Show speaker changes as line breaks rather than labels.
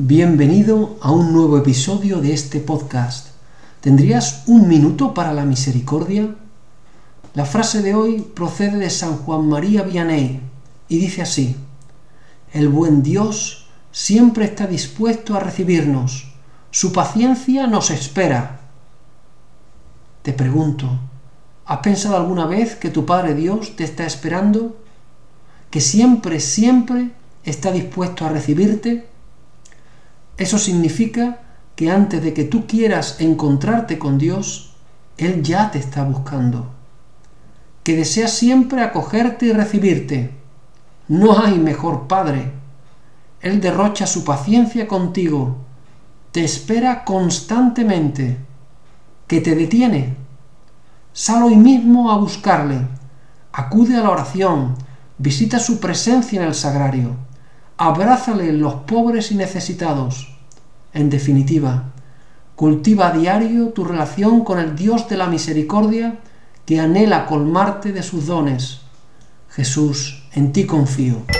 Bienvenido a un nuevo episodio de este podcast. ¿Tendrías un minuto para la misericordia? La frase de hoy procede de San Juan María Vianney y dice así, El buen Dios siempre está dispuesto a recibirnos, su paciencia nos espera. Te pregunto, ¿has pensado alguna vez que tu Padre Dios te está esperando? ¿Que siempre, siempre está dispuesto a recibirte? Eso significa que antes de que tú quieras encontrarte con Dios, Él ya te está buscando. Que desea siempre acogerte y recibirte. No hay mejor Padre. Él derrocha su paciencia contigo. Te espera constantemente. Que te detiene. Sal hoy mismo a buscarle. Acude a la oración. Visita su presencia en el sagrario abrázale los pobres y necesitados. En definitiva, cultiva a diario tu relación con el Dios de la misericordia que anhela colmarte de sus dones. Jesús, en ti confío.